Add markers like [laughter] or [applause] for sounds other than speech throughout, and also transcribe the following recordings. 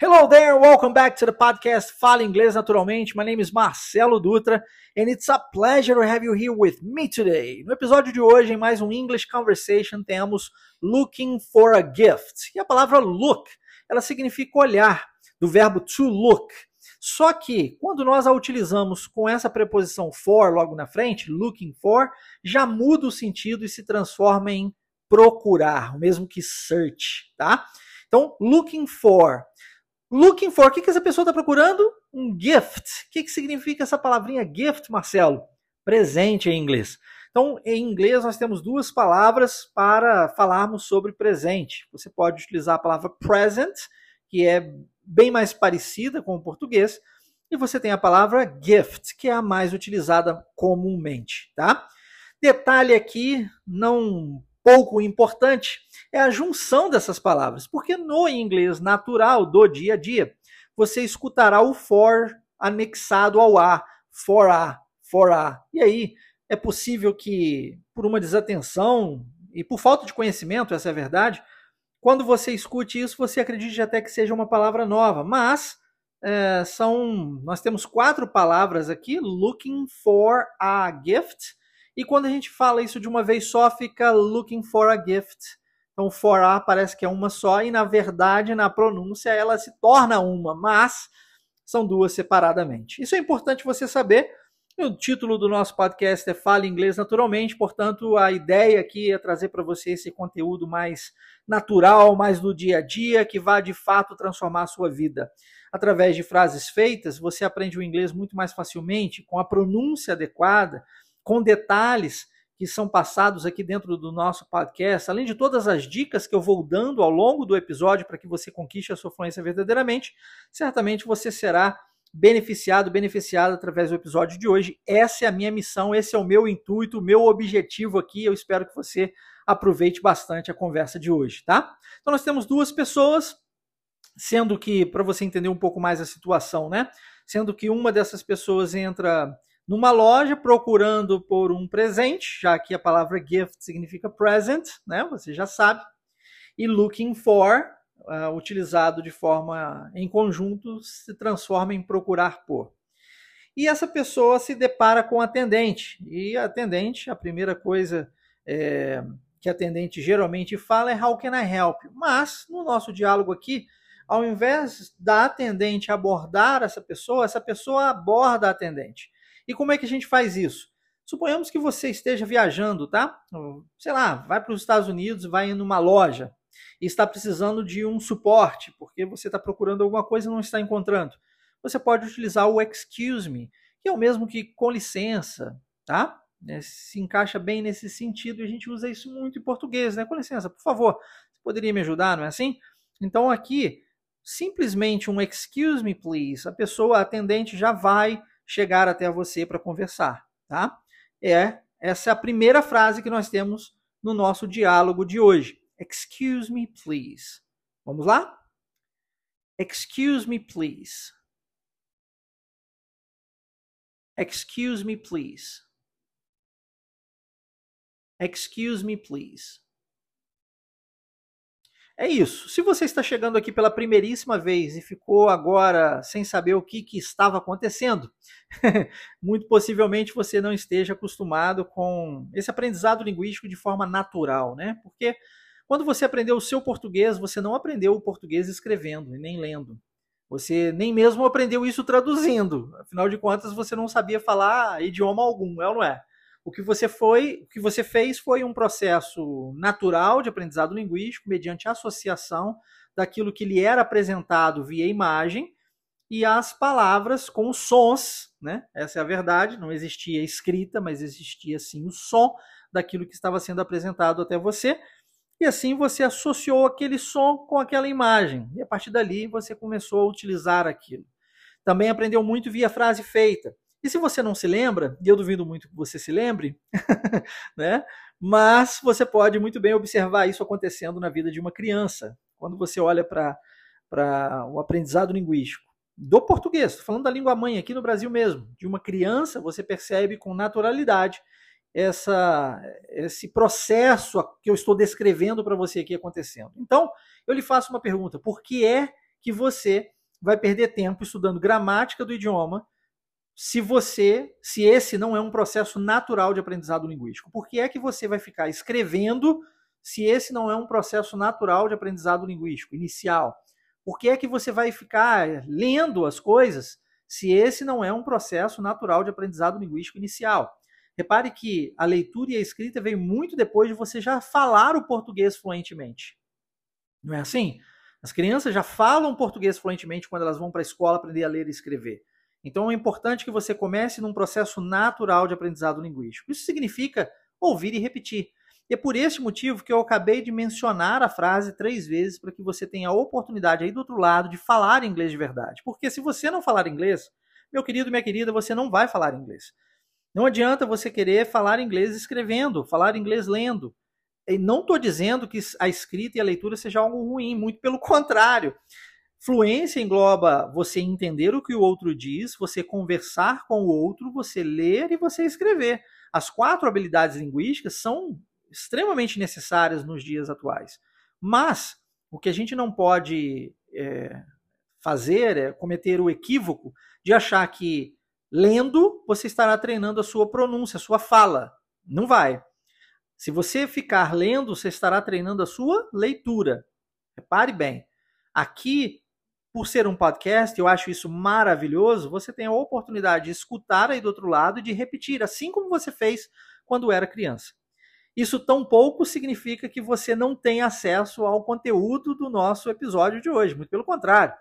Hello there, welcome back to the podcast Fala Inglês Naturalmente. My name is Marcelo Dutra and it's a pleasure to have you here with me today. No episódio de hoje, em mais um English Conversation, temos looking for a gift. E a palavra look, ela significa olhar, do verbo to look. Só que quando nós a utilizamos com essa preposição for logo na frente, looking for, já muda o sentido e se transforma em procurar, o mesmo que search, tá? Então, looking for Looking for, o que, que essa pessoa está procurando? Um gift. O que, que significa essa palavrinha gift, Marcelo? Presente em inglês. Então, em inglês, nós temos duas palavras para falarmos sobre presente. Você pode utilizar a palavra present, que é bem mais parecida com o português, e você tem a palavra gift, que é a mais utilizada comumente, tá? Detalhe aqui, não pouco importante é a junção dessas palavras, porque no inglês natural do dia a dia, você escutará o for anexado ao a, for a, for a. E aí é possível que, por uma desatenção e por falta de conhecimento, essa é a verdade, quando você escute isso, você acredite até que seja uma palavra nova, mas é, são, nós temos quatro palavras aqui: looking for a gift, e quando a gente fala isso de uma vez só, fica looking for a gift. Então, for a parece que é uma só, e na verdade, na pronúncia, ela se torna uma, mas são duas separadamente. Isso é importante você saber. O título do nosso podcast é Fale Inglês Naturalmente, portanto, a ideia aqui é trazer para você esse conteúdo mais natural, mais do dia a dia, que vá de fato transformar a sua vida. Através de frases feitas, você aprende o inglês muito mais facilmente, com a pronúncia adequada com detalhes que são passados aqui dentro do nosso podcast, além de todas as dicas que eu vou dando ao longo do episódio para que você conquiste a sua fluência verdadeiramente, certamente você será beneficiado, beneficiado através do episódio de hoje. Essa é a minha missão, esse é o meu intuito, o meu objetivo aqui. Eu espero que você aproveite bastante a conversa de hoje, tá? Então nós temos duas pessoas, sendo que para você entender um pouco mais a situação, né? Sendo que uma dessas pessoas entra numa loja procurando por um presente, já que a palavra gift significa present, né? Você já sabe. E looking for, uh, utilizado de forma em conjunto, se transforma em procurar por. E essa pessoa se depara com a atendente. E a atendente, a primeira coisa é, que a atendente geralmente fala é How can I help? Mas, no nosso diálogo aqui, ao invés da atendente abordar essa pessoa, essa pessoa aborda a atendente. E como é que a gente faz isso? Suponhamos que você esteja viajando, tá? Sei lá, vai para os Estados Unidos, vai em uma loja e está precisando de um suporte, porque você está procurando alguma coisa e não está encontrando. Você pode utilizar o excuse me, que é o mesmo que com licença, tá? É, se encaixa bem nesse sentido e a gente usa isso muito em português, né? Com licença, por favor, você poderia me ajudar, não é assim? Então aqui, simplesmente um excuse me please, a pessoa, a atendente já vai chegar até você para conversar, tá? É essa é a primeira frase que nós temos no nosso diálogo de hoje. Excuse me, please. Vamos lá? Excuse me, please. Excuse me, please. Excuse me, please. É isso. Se você está chegando aqui pela primeiríssima vez e ficou agora sem saber o que, que estava acontecendo, [laughs] muito possivelmente você não esteja acostumado com esse aprendizado linguístico de forma natural, né? Porque quando você aprendeu o seu português, você não aprendeu o português escrevendo e nem lendo. Você nem mesmo aprendeu isso traduzindo. Afinal de contas, você não sabia falar idioma algum, é ou não é? O que você foi, o que você fez foi um processo natural de aprendizado linguístico mediante associação daquilo que lhe era apresentado via imagem e as palavras com sons, né? Essa é a verdade, não existia escrita, mas existia sim o som daquilo que estava sendo apresentado até você. E assim você associou aquele som com aquela imagem. E a partir dali você começou a utilizar aquilo. Também aprendeu muito via frase feita. E se você não se lembra, e eu duvido muito que você se lembre, [laughs] né? Mas você pode muito bem observar isso acontecendo na vida de uma criança. Quando você olha para o aprendizado linguístico do português, falando da língua mãe aqui no Brasil mesmo, de uma criança, você percebe com naturalidade essa, esse processo que eu estou descrevendo para você aqui acontecendo. Então, eu lhe faço uma pergunta: por que é que você vai perder tempo estudando gramática do idioma se você, se esse não é um processo natural de aprendizado linguístico. Por que é que você vai ficar escrevendo se esse não é um processo natural de aprendizado linguístico inicial? Por que é que você vai ficar lendo as coisas se esse não é um processo natural de aprendizado linguístico inicial? Repare que a leitura e a escrita vem muito depois de você já falar o português fluentemente. Não é assim? As crianças já falam português fluentemente quando elas vão para a escola aprender a ler e escrever. Então é importante que você comece num processo natural de aprendizado linguístico. Isso significa ouvir e repetir. E é por este motivo que eu acabei de mencionar a frase três vezes para que você tenha a oportunidade aí do outro lado de falar inglês de verdade. Porque se você não falar inglês, meu querido, minha querida, você não vai falar inglês. Não adianta você querer falar inglês escrevendo, falar inglês lendo. E não estou dizendo que a escrita e a leitura seja algo ruim, muito pelo contrário. Fluência engloba você entender o que o outro diz, você conversar com o outro, você ler e você escrever. As quatro habilidades linguísticas são extremamente necessárias nos dias atuais. Mas o que a gente não pode é, fazer é cometer o equívoco de achar que lendo você estará treinando a sua pronúncia, a sua fala. Não vai. Se você ficar lendo, você estará treinando a sua leitura. Repare bem. Aqui por ser um podcast, eu acho isso maravilhoso, você tem a oportunidade de escutar aí do outro lado e de repetir, assim como você fez quando era criança. Isso tão pouco significa que você não tem acesso ao conteúdo do nosso episódio de hoje, muito pelo contrário.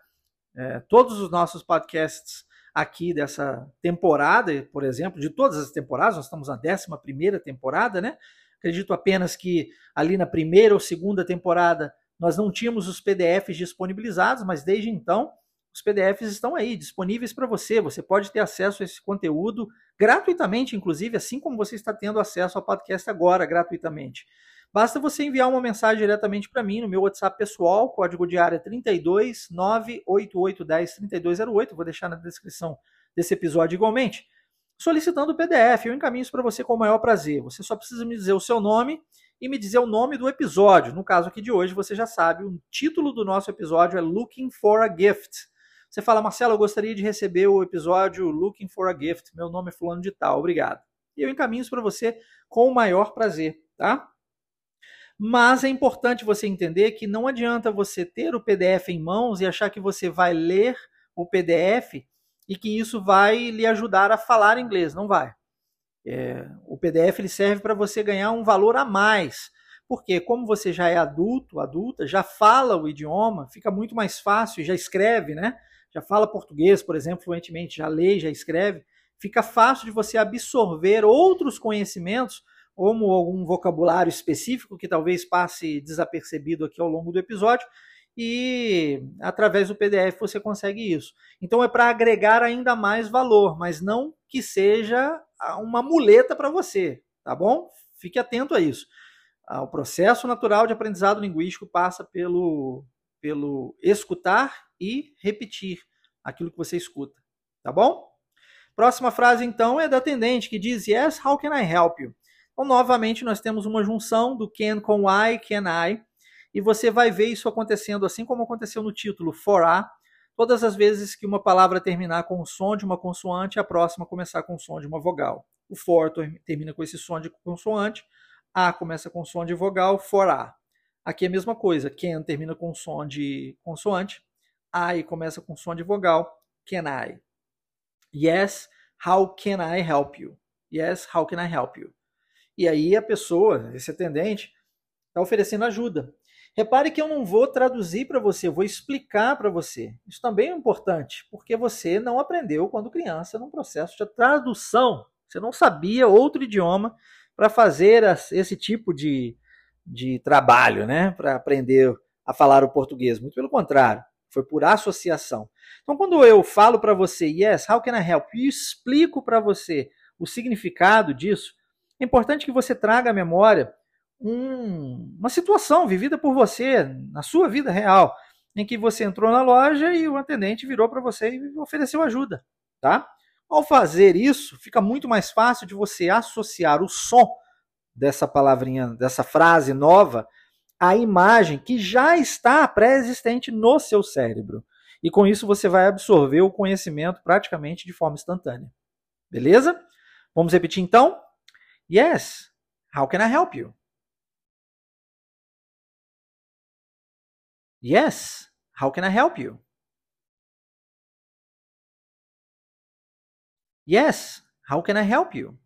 É, todos os nossos podcasts aqui dessa temporada, por exemplo, de todas as temporadas, nós estamos na 11 temporada, né? Acredito apenas que ali na primeira ou segunda temporada nós não tínhamos os PDFs disponibilizados, mas desde então os PDFs estão aí disponíveis para você. Você pode ter acesso a esse conteúdo gratuitamente, inclusive, assim como você está tendo acesso ao podcast agora gratuitamente. Basta você enviar uma mensagem diretamente para mim no meu WhatsApp pessoal, código de área 32 98810 3208. Vou deixar na descrição desse episódio igualmente. Solicitando o PDF, eu encaminho isso para você com o maior prazer. Você só precisa me dizer o seu nome e me dizer o nome do episódio. No caso aqui de hoje, você já sabe, o título do nosso episódio é Looking for a Gift. Você fala, Marcelo, eu gostaria de receber o episódio Looking for a Gift. Meu nome é fulano de tal, obrigado. E eu encaminho isso para você com o maior prazer, tá? Mas é importante você entender que não adianta você ter o PDF em mãos e achar que você vai ler o PDF e que isso vai lhe ajudar a falar inglês. Não vai. É, o PDF ele serve para você ganhar um valor a mais. Porque como você já é adulto, adulta, já fala o idioma, fica muito mais fácil, já escreve, né? Já fala português, por exemplo, fluentemente, já lê, já escreve. Fica fácil de você absorver outros conhecimentos, como algum vocabulário específico que talvez passe desapercebido aqui ao longo do episódio, e através do PDF você consegue isso. Então é para agregar ainda mais valor, mas não que seja uma muleta para você, tá bom? Fique atento a isso. Ah, o processo natural de aprendizado linguístico passa pelo, pelo escutar e repetir aquilo que você escuta, tá bom? Próxima frase então é da atendente que diz Yes, how can I help you? Então, novamente, nós temos uma junção do can com I, can I, e você vai ver isso acontecendo assim como aconteceu no título for a, todas as vezes que uma palavra terminar com o som de uma consoante, a próxima começar com o som de uma vogal. O for termina com esse som de consoante, a começa com som de vogal, for a. Aqui é a mesma coisa, can termina com som de consoante, I começa com som de vogal, can I. Yes, how can I help you? Yes, how can I help you? E aí a pessoa, esse atendente, está oferecendo ajuda. Repare que eu não vou traduzir para você, eu vou explicar para você. Isso também é importante, porque você não aprendeu quando criança num processo de tradução. Você não sabia outro idioma para fazer esse tipo de, de trabalho, né? Para aprender a falar o português. Muito pelo contrário, foi por associação. Então, quando eu falo para você, yes, how can I help? E explico para você o significado disso, é importante que você traga à memória um, uma situação vivida por você na sua vida real, em que você entrou na loja e o atendente virou para você e ofereceu ajuda, tá? Ao fazer isso, fica muito mais fácil de você associar o som dessa palavrinha, dessa frase nova, à imagem que já está pré-existente no seu cérebro. E com isso você vai absorver o conhecimento praticamente de forma instantânea. Beleza? Vamos repetir então? Yes. How can I help you? Yes. How can I help you? Yes. How can I help you?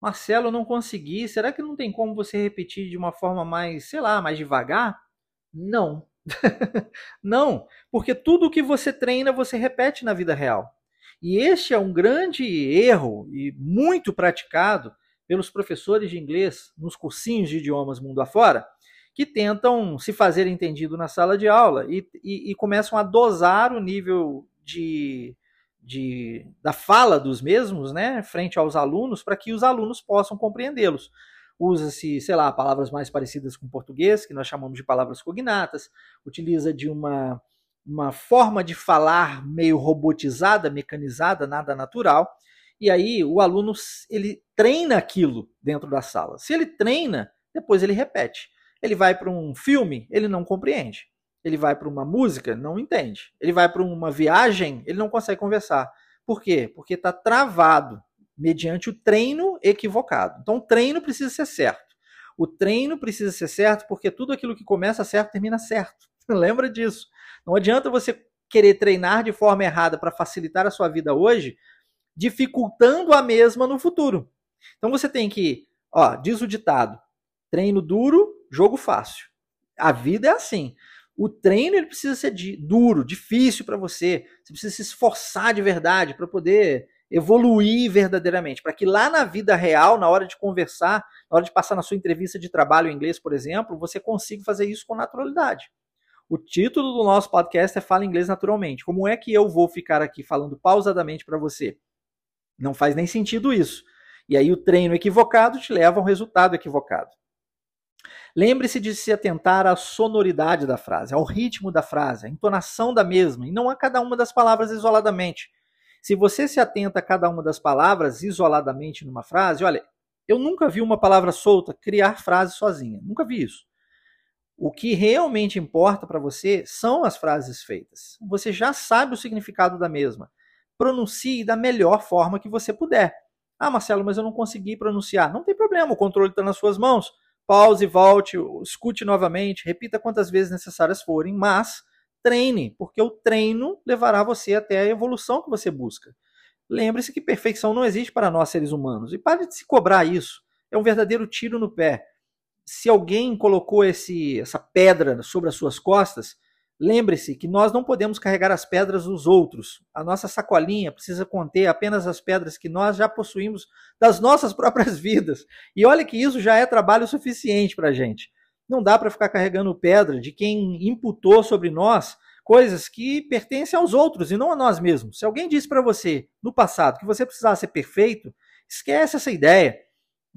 Marcelo, não consegui. Será que não tem como você repetir de uma forma mais, sei lá, mais devagar? Não. [laughs] não, porque tudo que você treina você repete na vida real. E este é um grande erro e muito praticado pelos professores de inglês nos cursinhos de idiomas mundo afora, que tentam se fazer entendido na sala de aula e, e, e começam a dosar o nível de, de, da fala dos mesmos, né, frente aos alunos, para que os alunos possam compreendê-los. Usa-se, sei lá, palavras mais parecidas com português, que nós chamamos de palavras cognatas, utiliza de uma, uma forma de falar meio robotizada, mecanizada, nada natural, e aí o aluno ele treina aquilo dentro da sala. Se ele treina, depois ele repete. Ele vai para um filme, ele não compreende. Ele vai para uma música, não entende. Ele vai para uma viagem, ele não consegue conversar. Por quê? Porque está travado mediante o treino equivocado. Então, o treino precisa ser certo. O treino precisa ser certo porque tudo aquilo que começa certo termina certo. [laughs] Lembra disso. Não adianta você querer treinar de forma errada para facilitar a sua vida hoje, dificultando a mesma no futuro. Então você tem que, ó, diz o ditado: treino duro, jogo fácil. A vida é assim. O treino ele precisa ser duro, difícil para você. Você precisa se esforçar de verdade para poder evoluir verdadeiramente, para que lá na vida real, na hora de conversar, na hora de passar na sua entrevista de trabalho em inglês, por exemplo, você consiga fazer isso com naturalidade. O título do nosso podcast é Fala Inglês Naturalmente. Como é que eu vou ficar aqui falando pausadamente para você? Não faz nem sentido isso. E aí o treino equivocado te leva a um resultado equivocado. Lembre-se de se atentar à sonoridade da frase, ao ritmo da frase, à entonação da mesma, e não a cada uma das palavras isoladamente. Se você se atenta a cada uma das palavras isoladamente numa frase, olha, eu nunca vi uma palavra solta criar frase sozinha, nunca vi isso. O que realmente importa para você são as frases feitas. Você já sabe o significado da mesma. Pronuncie da melhor forma que você puder. Ah, Marcelo, mas eu não consegui pronunciar. Não tem problema, o controle está nas suas mãos pause, volte, escute novamente, repita quantas vezes necessárias forem, mas treine, porque o treino levará você até a evolução que você busca. Lembre-se que perfeição não existe para nós seres humanos e pare de se cobrar isso. É um verdadeiro tiro no pé. Se alguém colocou esse, essa pedra sobre as suas costas, Lembre-se que nós não podemos carregar as pedras dos outros. A nossa sacolinha precisa conter apenas as pedras que nós já possuímos das nossas [laughs] próprias vidas. E olha que isso já é trabalho suficiente para a gente. Não dá para ficar carregando pedra de quem imputou sobre nós coisas que pertencem aos outros e não a nós mesmos. Se alguém disse para você no passado que você precisava ser perfeito, esquece essa ideia.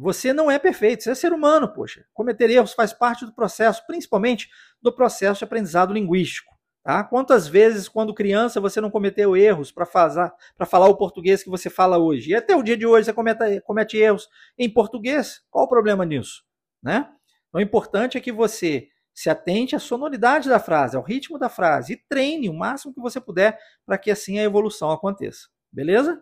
Você não é perfeito, você é ser humano, poxa. Cometer erros faz parte do processo, principalmente do processo de aprendizado linguístico. Tá? Quantas vezes, quando criança, você não cometeu erros para falar o português que você fala hoje? E até o dia de hoje você comete erros em português? Qual o problema nisso? Né? Então, o importante é que você se atente à sonoridade da frase, ao ritmo da frase e treine o máximo que você puder para que assim a evolução aconteça. Beleza?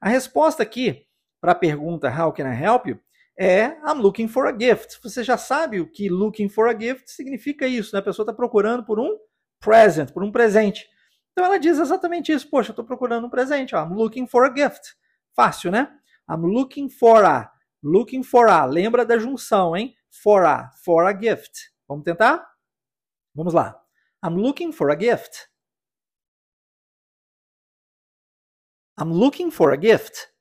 A resposta aqui para a pergunta How can I help you? É I'm looking for a gift. Você já sabe o que looking for a gift significa isso, né? A pessoa está procurando por um present, por um presente. Então ela diz exatamente isso. Poxa, eu estou procurando um presente. Ó, I'm looking for a gift. Fácil, né? I'm looking for a. Looking for a. Lembra da junção, hein? For a. For a gift. Vamos tentar? Vamos lá. I'm looking for a gift. I'm looking for a gift.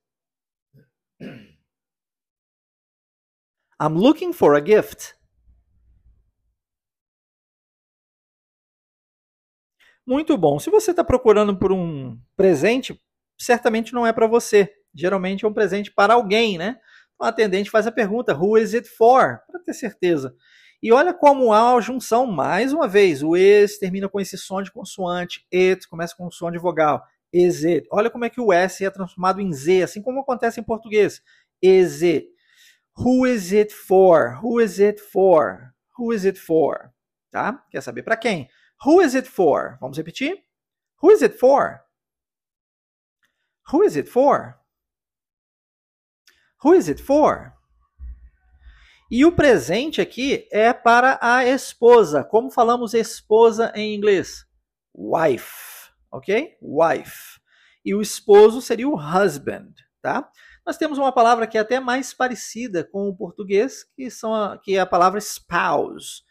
I'm looking for a gift. Muito bom. Se você está procurando por um presente, certamente não é para você. Geralmente é um presente para alguém, né? O atendente faz a pergunta: Who is it for? Para ter certeza. E olha como há a junção, mais uma vez. O is termina com esse som de consoante, it começa com um som de vogal. Is it. Olha como é que o S é transformado em Z, assim como acontece em português. Is it. Who is it for? Who is it for? Who is it for? tá? Quer saber para quem? Who is it for? Vamos repetir? Who is it for? Who is it for? Who is it for? E o presente aqui é para a esposa. Como falamos esposa em inglês? Wife, ok? Wife. E o esposo seria o husband, tá? Nós temos uma palavra que é até mais parecida com o português, que, são a, que é a palavra spouse,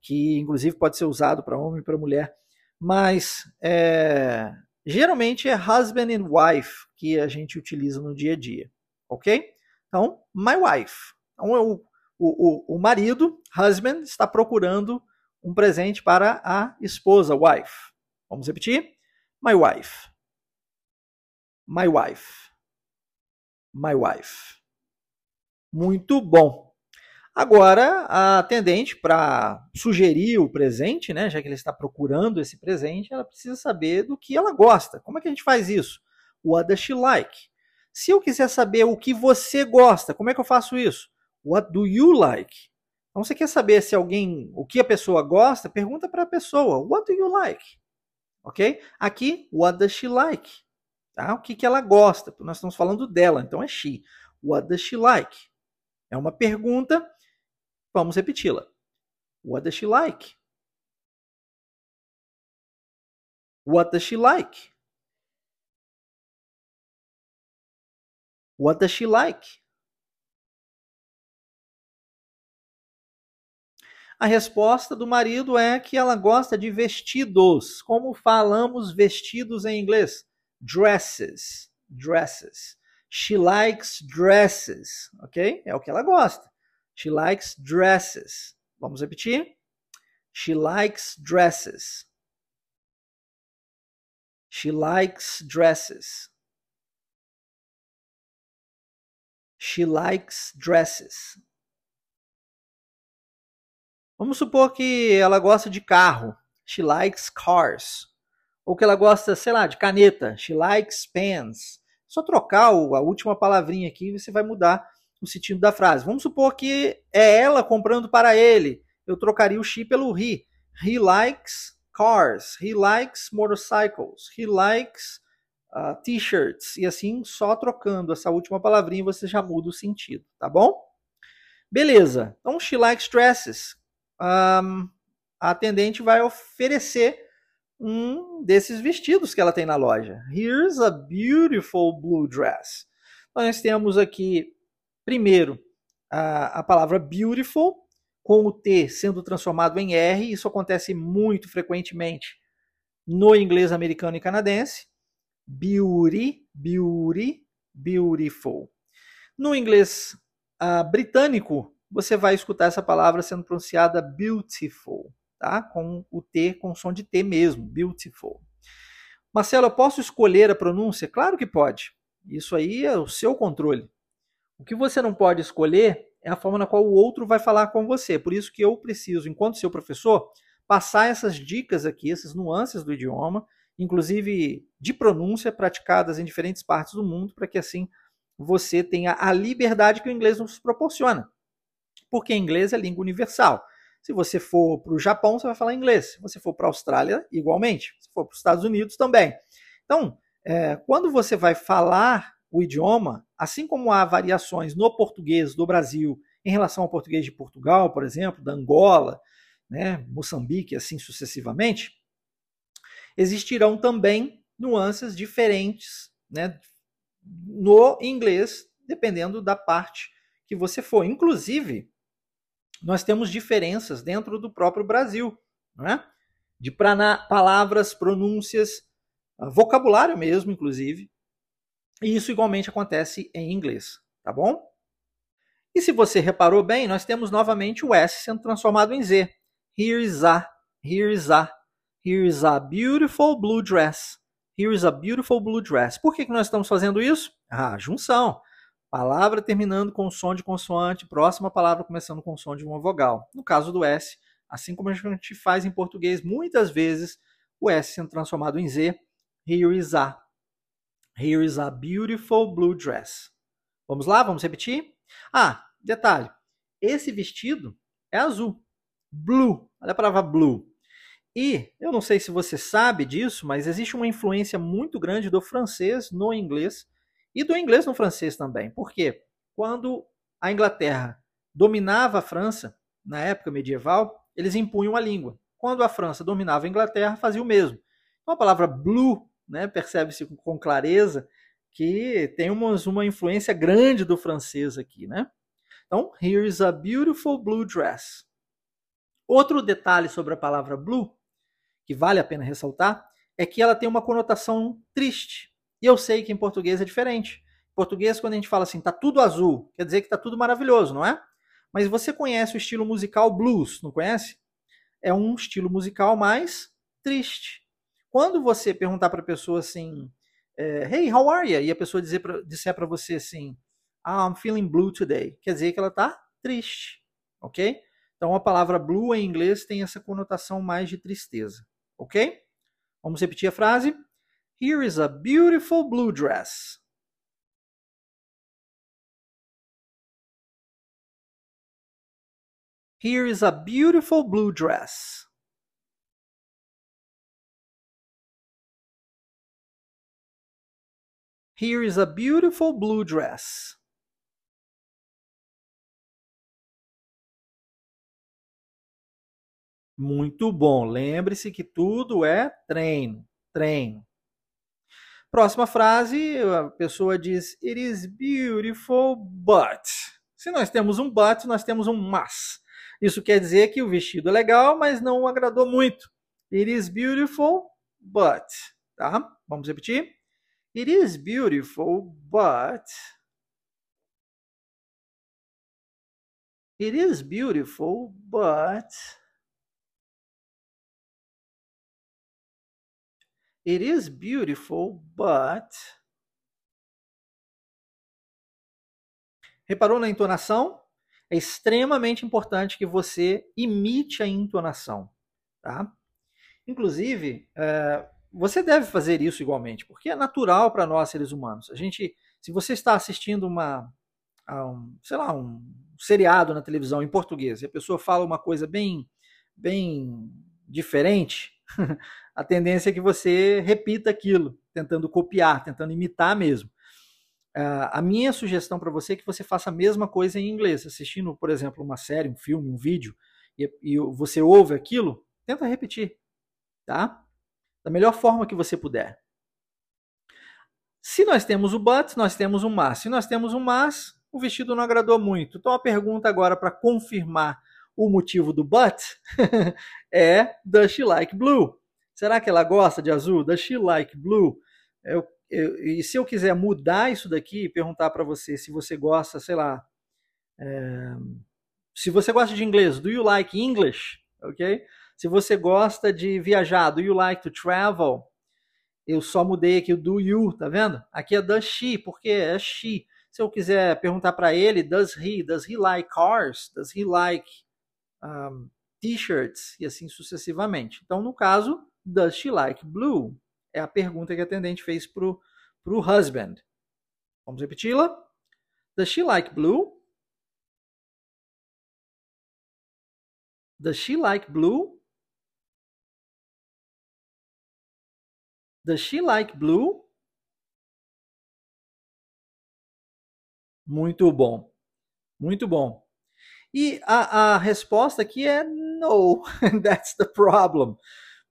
que inclusive pode ser usado para homem e para mulher. Mas é, geralmente é husband and wife que a gente utiliza no dia a dia, ok? Então, my wife. Então, o, o, o marido, husband, está procurando um presente para a esposa, wife. Vamos repetir? My wife. My wife my wife. Muito bom. Agora, a atendente, para sugerir o presente, né, já que ele está procurando esse presente, ela precisa saber do que ela gosta. Como é que a gente faz isso? What does she like? Se eu quiser saber o que você gosta, como é que eu faço isso? What do you like? Então, você quer saber se alguém, o que a pessoa gosta, pergunta para a pessoa, what do you like? Ok? Aqui, what does she like? Tá? O que, que ela gosta? Nós estamos falando dela, então é she. What does she like? É uma pergunta, vamos repeti-la. What does she like? What does she like? What does she like? A resposta do marido é que ela gosta de vestidos. Como falamos vestidos em inglês? Dresses, dresses. She likes dresses, ok? É o que ela gosta. She likes dresses. Vamos repetir? She likes dresses. She likes dresses. She likes dresses. Vamos supor que ela gosta de carro. She likes cars ou que ela gosta, sei lá, de caneta. She likes pens. Só trocar a última palavrinha aqui você vai mudar o sentido da frase. Vamos supor que é ela comprando para ele. Eu trocaria o she pelo he. He likes cars. He likes motorcycles. He likes uh, t-shirts. E assim, só trocando essa última palavrinha você já muda o sentido, tá bom? Beleza. Então, she likes dresses. Um, a atendente vai oferecer um desses vestidos que ela tem na loja. Here's a beautiful blue dress. Então, nós temos aqui, primeiro, a, a palavra beautiful, com o T sendo transformado em R. Isso acontece muito frequentemente no inglês americano e canadense. Beauty, beauty, beautiful. No inglês uh, britânico, você vai escutar essa palavra sendo pronunciada beautiful tá? com o T, com o som de T mesmo, beautiful. Marcelo, eu posso escolher a pronúncia? Claro que pode. Isso aí é o seu controle. O que você não pode escolher é a forma na qual o outro vai falar com você. Por isso que eu preciso, enquanto seu professor, passar essas dicas aqui, essas nuances do idioma, inclusive de pronúncia praticadas em diferentes partes do mundo, para que assim você tenha a liberdade que o inglês nos proporciona. Porque inglês é língua universal. Se você for para o Japão, você vai falar inglês. Se você for para a Austrália, igualmente. Se for para os Estados Unidos, também. Então, é, quando você vai falar o idioma, assim como há variações no português do Brasil em relação ao português de Portugal, por exemplo, da Angola, né, Moçambique, assim sucessivamente, existirão também nuances diferentes né, no inglês, dependendo da parte que você for. Inclusive, nós temos diferenças dentro do próprio Brasil, não é? De palavras, pronúncias, ah, vocabulário mesmo, inclusive. E isso igualmente acontece em inglês, tá bom? E se você reparou bem, nós temos novamente o S sendo transformado em Z. Here is a, here is a, here is a beautiful blue dress. Here is a beautiful blue dress. Por que, que nós estamos fazendo isso? Ah, junção. Palavra terminando com som de consoante, próxima palavra começando com som de uma vogal. No caso do S, assim como a gente faz em português muitas vezes, o S sendo transformado em Z. Here is a. Here is a beautiful blue dress. Vamos lá, vamos repetir? Ah, detalhe. Esse vestido é azul. blue. Olha a palavra blue. E eu não sei se você sabe disso, mas existe uma influência muito grande do francês no inglês e do inglês no francês também. Por quê? Quando a Inglaterra dominava a França, na época medieval, eles impunham a língua. Quando a França dominava a Inglaterra, fazia o mesmo. Então a palavra blue, né, percebe-se com clareza que tem uma, uma influência grande do francês aqui, né? Então, here is a beautiful blue dress. Outro detalhe sobre a palavra blue, que vale a pena ressaltar, é que ela tem uma conotação triste. E eu sei que em português é diferente. Em português, quando a gente fala assim, tá tudo azul, quer dizer que tá tudo maravilhoso, não é? Mas você conhece o estilo musical blues, não conhece? É um estilo musical mais triste. Quando você perguntar para a pessoa assim, é, hey, how are you? E a pessoa dizer pra, disser para você assim, ah, I'm feeling blue today, quer dizer que ela está triste, ok? Então a palavra blue em inglês tem essa conotação mais de tristeza, ok? Vamos repetir a frase. Here is a beautiful blue dress. Here is a beautiful blue dress. Here is a beautiful blue dress. Muito bom. Lembre-se que tudo é treino, treino. Próxima frase, a pessoa diz: It is beautiful, but. Se nós temos um but, nós temos um mas. Isso quer dizer que o vestido é legal, mas não agradou muito. It is beautiful, but. Tá? Vamos repetir? It is beautiful, but. It is beautiful, but. It is beautiful, but. Reparou na entonação? É extremamente importante que você imite a entonação, tá? Inclusive, é, você deve fazer isso igualmente, porque é natural para nós seres humanos. A gente, se você está assistindo uma, um, sei lá, um seriado na televisão em português e a pessoa fala uma coisa bem, bem diferente, [laughs] a tendência é que você repita aquilo, tentando copiar, tentando imitar mesmo. Uh, a minha sugestão para você é que você faça a mesma coisa em inglês, assistindo, por exemplo, uma série, um filme, um vídeo, e, e você ouve aquilo, tenta repetir, tá? da melhor forma que você puder. Se nós temos o but, nós temos um mas. Se nós temos um mas, o vestido não agradou muito. Então a pergunta agora para confirmar o motivo do but [laughs] é does she like blue? Será que ela gosta de azul? Does she like blue? Eu, eu, e se eu quiser mudar isso daqui e perguntar para você se você gosta, sei lá, é, se você gosta de inglês, do you like English? Ok? Se você gosta de viajar, do you like to travel? Eu só mudei aqui o do you, tá vendo? Aqui é does she, porque é she. Se eu quiser perguntar para ele, does he? Does he like cars? Does he like um, t-shirts? E assim sucessivamente. Então, no caso, does she like blue? É a pergunta que a atendente fez pro, pro husband. Vamos repeti-la? Does she like blue? Does she like blue? Does she like blue? Muito bom. Muito bom. E a, a resposta aqui é no. [laughs] That's the problem.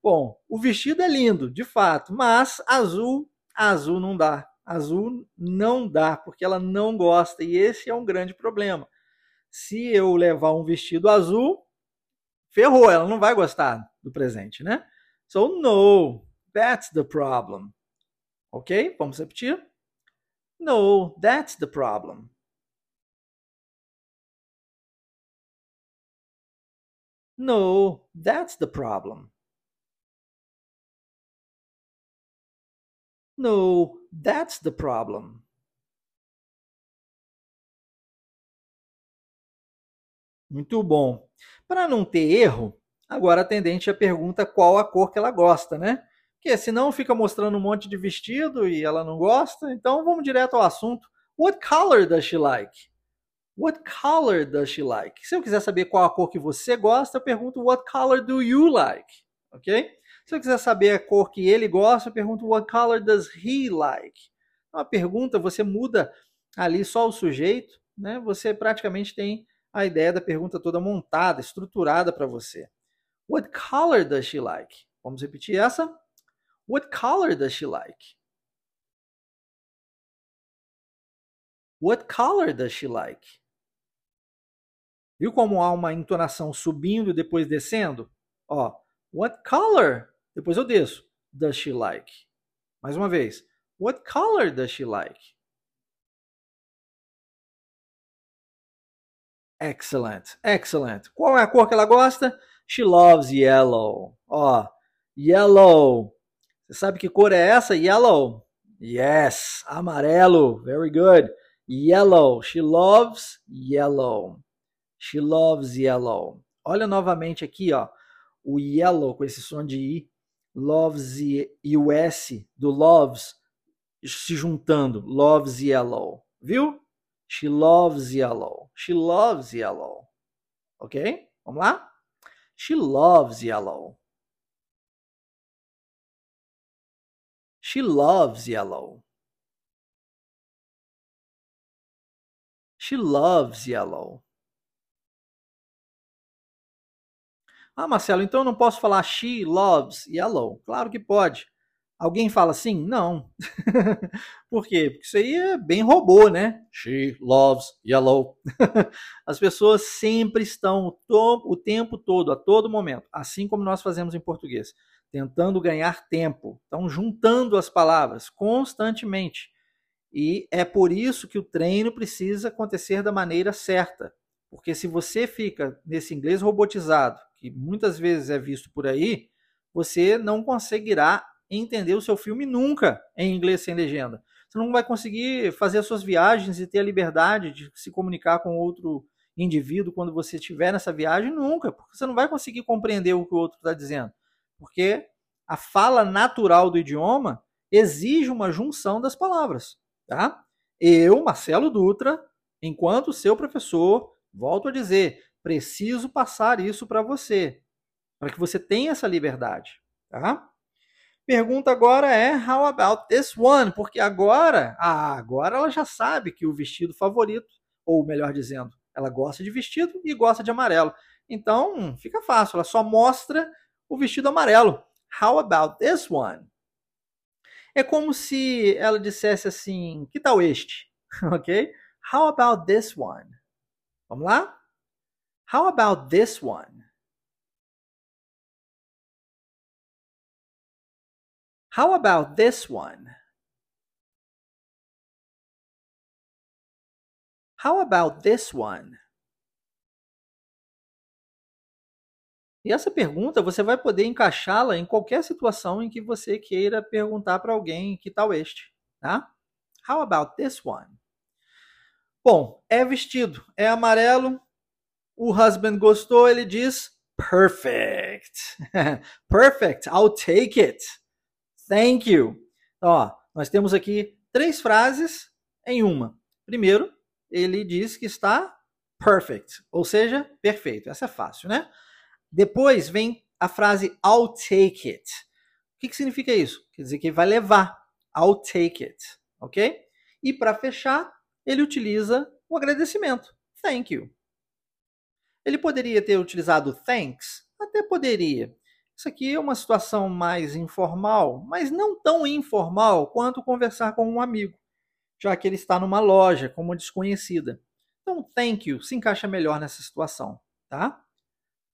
Bom, o vestido é lindo, de fato, mas azul, azul não dá. Azul não dá, porque ela não gosta, e esse é um grande problema. Se eu levar um vestido azul, ferrou, ela não vai gostar do presente, né? So, no, That's the problem. Ok? Vamos repetir? No, that's the problem. No, that's the problem. No, that's the problem. Muito bom. Para não ter erro, agora a atendente pergunta qual a cor que ela gosta, né? Porque senão fica mostrando um monte de vestido e ela não gosta. Então vamos direto ao assunto. What color does she like? What color does she like? Se eu quiser saber qual a cor que você gosta, eu pergunto What color do you like? Ok? Se eu quiser saber a cor que ele gosta, eu pergunto What color does he like? Uma pergunta, você muda ali só o sujeito, né? Você praticamente tem a ideia da pergunta toda montada, estruturada para você. What color does she like? Vamos repetir essa? What color does she like? What color does she like? Viu como há uma entonação subindo e depois descendo? Ó, what color? Depois eu desço. Does she like? Mais uma vez. What color does she like? Excellent, excellent. Qual é a cor que ela gosta? She loves yellow. Ó, yellow. Você sabe que cor é essa? Yellow. Yes, amarelo. Very good. Yellow. She loves yellow. She loves yellow. Olha novamente aqui, ó, o yellow com esse som de i, loves e o s do loves se juntando, loves yellow, viu? She loves yellow. She loves yellow. Ok? Vamos lá? She loves yellow. She loves yellow. She loves yellow. Ah, Marcelo, então eu não posso falar she loves yellow? Claro que pode. Alguém fala assim? Não. [laughs] Por quê? Porque isso aí é bem robô, né? She loves yellow. [laughs] As pessoas sempre estão o tempo todo, a todo momento, assim como nós fazemos em português, tentando ganhar tempo. Estão juntando as palavras constantemente. E é por isso que o treino precisa acontecer da maneira certa. Porque se você fica nesse inglês robotizado, que muitas vezes é visto por aí, você não conseguirá entender o seu filme nunca em inglês sem legenda. Você não vai conseguir fazer as suas viagens e ter a liberdade de se comunicar com outro indivíduo quando você estiver nessa viagem nunca, porque você não vai conseguir compreender o que o outro está dizendo. Porque a fala natural do idioma exige uma junção das palavras. Tá? Eu, Marcelo Dutra, enquanto seu professor, volto a dizer, Preciso passar isso para você, para que você tenha essa liberdade, tá? Pergunta agora é how about this one? Porque agora, ah, agora ela já sabe que o vestido favorito, ou melhor dizendo, ela gosta de vestido e gosta de amarelo. Então, fica fácil, ela só mostra o vestido amarelo. How about this one? É como se ela dissesse assim: que tal este? [laughs] ok? How about this one? Vamos lá? How about this one? How about this one? How about this one? E essa pergunta você vai poder encaixá-la em qualquer situação em que você queira perguntar para alguém que tal este, tá? How about this one? Bom, é vestido, é amarelo, o husband gostou, ele diz perfect. [laughs] perfect, I'll take it. Thank you. Ó, nós temos aqui três frases em uma. Primeiro, ele diz que está perfect, ou seja, perfeito. Essa é fácil, né? Depois vem a frase I'll take it. O que, que significa isso? Quer dizer que vai levar. I'll take it, ok? E para fechar, ele utiliza o agradecimento. Thank you. Ele poderia ter utilizado thanks? Até poderia. Isso aqui é uma situação mais informal, mas não tão informal quanto conversar com um amigo, já que ele está numa loja com uma desconhecida. Então, thank you se encaixa melhor nessa situação, tá?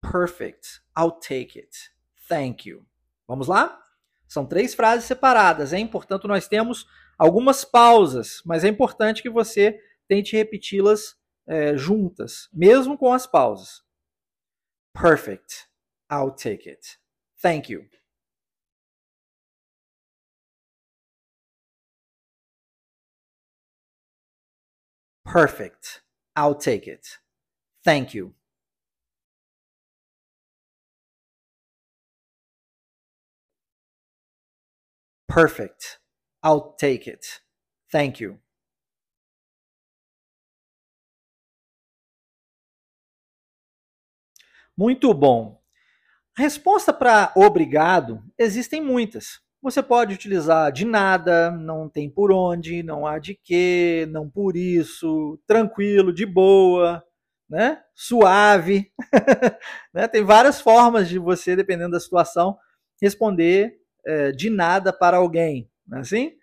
Perfect. I'll take it. Thank you. Vamos lá? São três frases separadas, hein? Portanto, nós temos algumas pausas, mas é importante que você tente repeti-las é, juntas, mesmo com as pausas. Perfect. I'll take it. Thank you. Perfect. I'll take it. Thank you. Perfect. I'll take it. Thank you. Muito bom. Resposta para obrigado existem muitas. Você pode utilizar de nada, não tem por onde, não há de quê, não por isso, tranquilo, de boa, né? Suave. [laughs] né? Tem várias formas de você, dependendo da situação, responder é, de nada para alguém. Não é assim?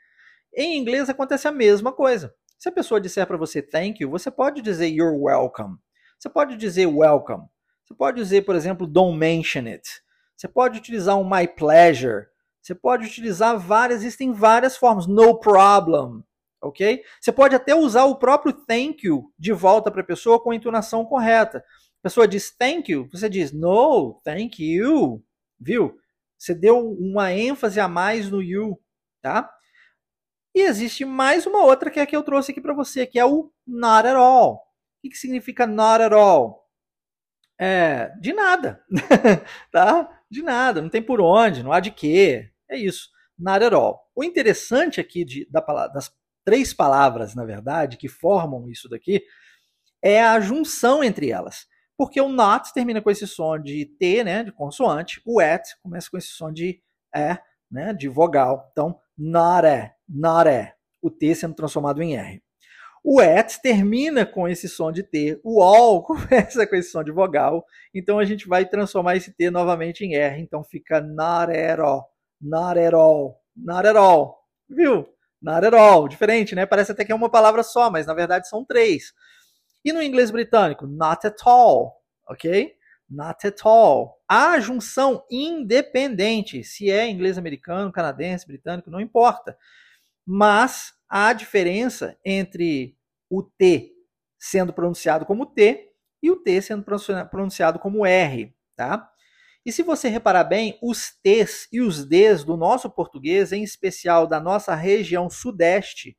Em inglês acontece a mesma coisa. Se a pessoa disser para você thank you, você pode dizer you're welcome. Você pode dizer welcome. Você pode dizer, por exemplo, don't mention it. Você pode utilizar um my pleasure. Você pode utilizar várias, existem várias formas. No problem, ok? Você pode até usar o próprio thank you de volta para a pessoa com a entonação correta. A pessoa diz thank you, você diz no, thank you, viu? Você deu uma ênfase a mais no you, tá? E existe mais uma outra que é a que eu trouxe aqui para você, que é o not at all. O que, significa not at all? É, de nada, [laughs] tá? De nada, não tem por onde, não há de quê. É isso, not at all. O interessante aqui de, da, das três palavras, na verdade, que formam isso daqui, é a junção entre elas. Porque o not termina com esse som de T, né, de consoante, o at começa com esse som de E, né, de vogal. Então, not é, not é, o T sendo transformado em R. O at termina com esse som de T, o all [laughs] começa com esse som de vogal, então a gente vai transformar esse T novamente em R, então fica not at all, not at all, not at all, viu? Not at all, diferente, né? Parece até que é uma palavra só, mas na verdade são três. E no inglês britânico, not at all, ok? Not at all. A junção independente, se é inglês americano, canadense, britânico, não importa. Mas há diferença entre o T sendo pronunciado como T e o T sendo pronunciado como R, tá? E se você reparar bem, os T's e os D's do nosso português, em especial da nossa região sudeste,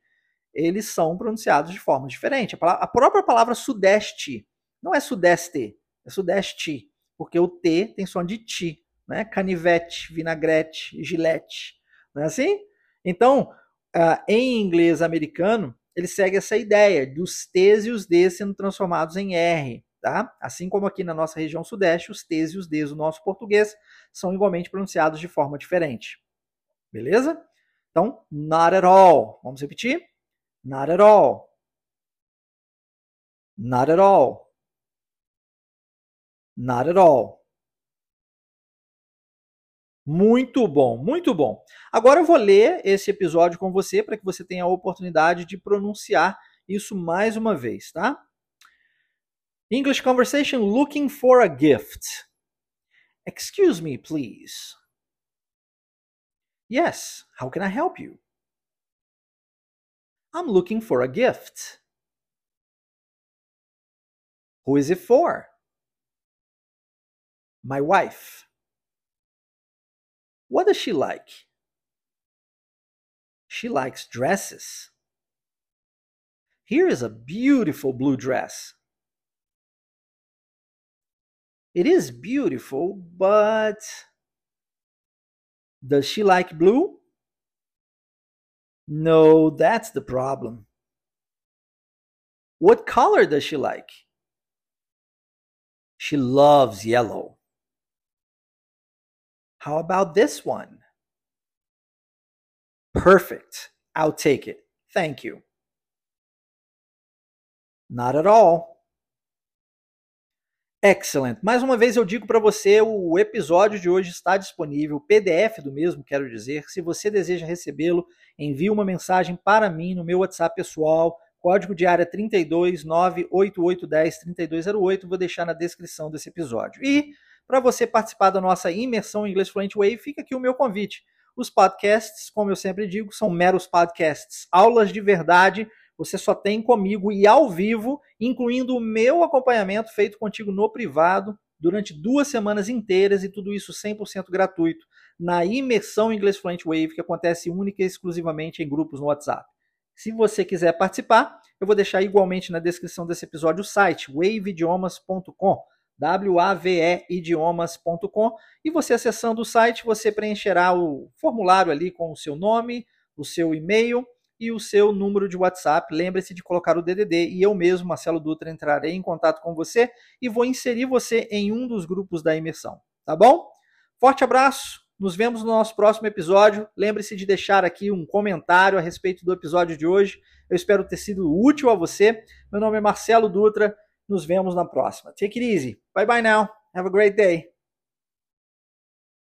eles são pronunciados de forma diferente. A, própria palavra sudeste não é sudeste, é sudeste, porque o T tem som de ti, né? Canivete, vinagrete, gilete, não é assim? Então, uh, em inglês americano, ele segue essa ideia dos T's e os D's sendo transformados em R, tá? Assim como aqui na nossa região sudeste, os T's e os D's do nosso português são igualmente pronunciados de forma diferente. Beleza? Então, not at all. Vamos repetir? Not at all. Not at all. Not at all. Muito bom, muito bom. Agora eu vou ler esse episódio com você para que você tenha a oportunidade de pronunciar isso mais uma vez, tá? English conversation looking for a gift. Excuse me, please. Yes, how can I help you? I'm looking for a gift. Who is it for? My wife. What does she like? She likes dresses. Here is a beautiful blue dress. It is beautiful, but does she like blue? No, that's the problem. What color does she like? She loves yellow. How about this one? Perfect. I'll take it. Thank you. Not at all. Excellent. Mais uma vez eu digo para você, o episódio de hoje está disponível, PDF do mesmo, quero dizer. Se você deseja recebê-lo, envie uma mensagem para mim no meu WhatsApp pessoal, código de área 32 98810 3208, vou deixar na descrição desse episódio. E para você participar da nossa imersão em inglês Fluent Way, fica aqui o meu convite. Os podcasts, como eu sempre digo, são meros podcasts, aulas de verdade. Você só tem comigo e ao vivo, incluindo o meu acompanhamento feito contigo no privado durante duas semanas inteiras e tudo isso 100% gratuito na imersão inglês Fluent Wave que acontece única e exclusivamente em grupos no WhatsApp. Se você quiser participar, eu vou deixar igualmente na descrição desse episódio o site waveidiomas.com waveidiomas.com e você acessando o site, você preencherá o formulário ali com o seu nome, o seu e-mail e o seu número de WhatsApp. Lembre-se de colocar o DDD e eu mesmo, Marcelo Dutra, entrarei em contato com você e vou inserir você em um dos grupos da imersão, tá bom? Forte abraço, nos vemos no nosso próximo episódio. Lembre-se de deixar aqui um comentário a respeito do episódio de hoje. Eu espero ter sido útil a você. Meu nome é Marcelo Dutra. Nos vemos na próxima. Take it easy. Bye bye now. Have a great day.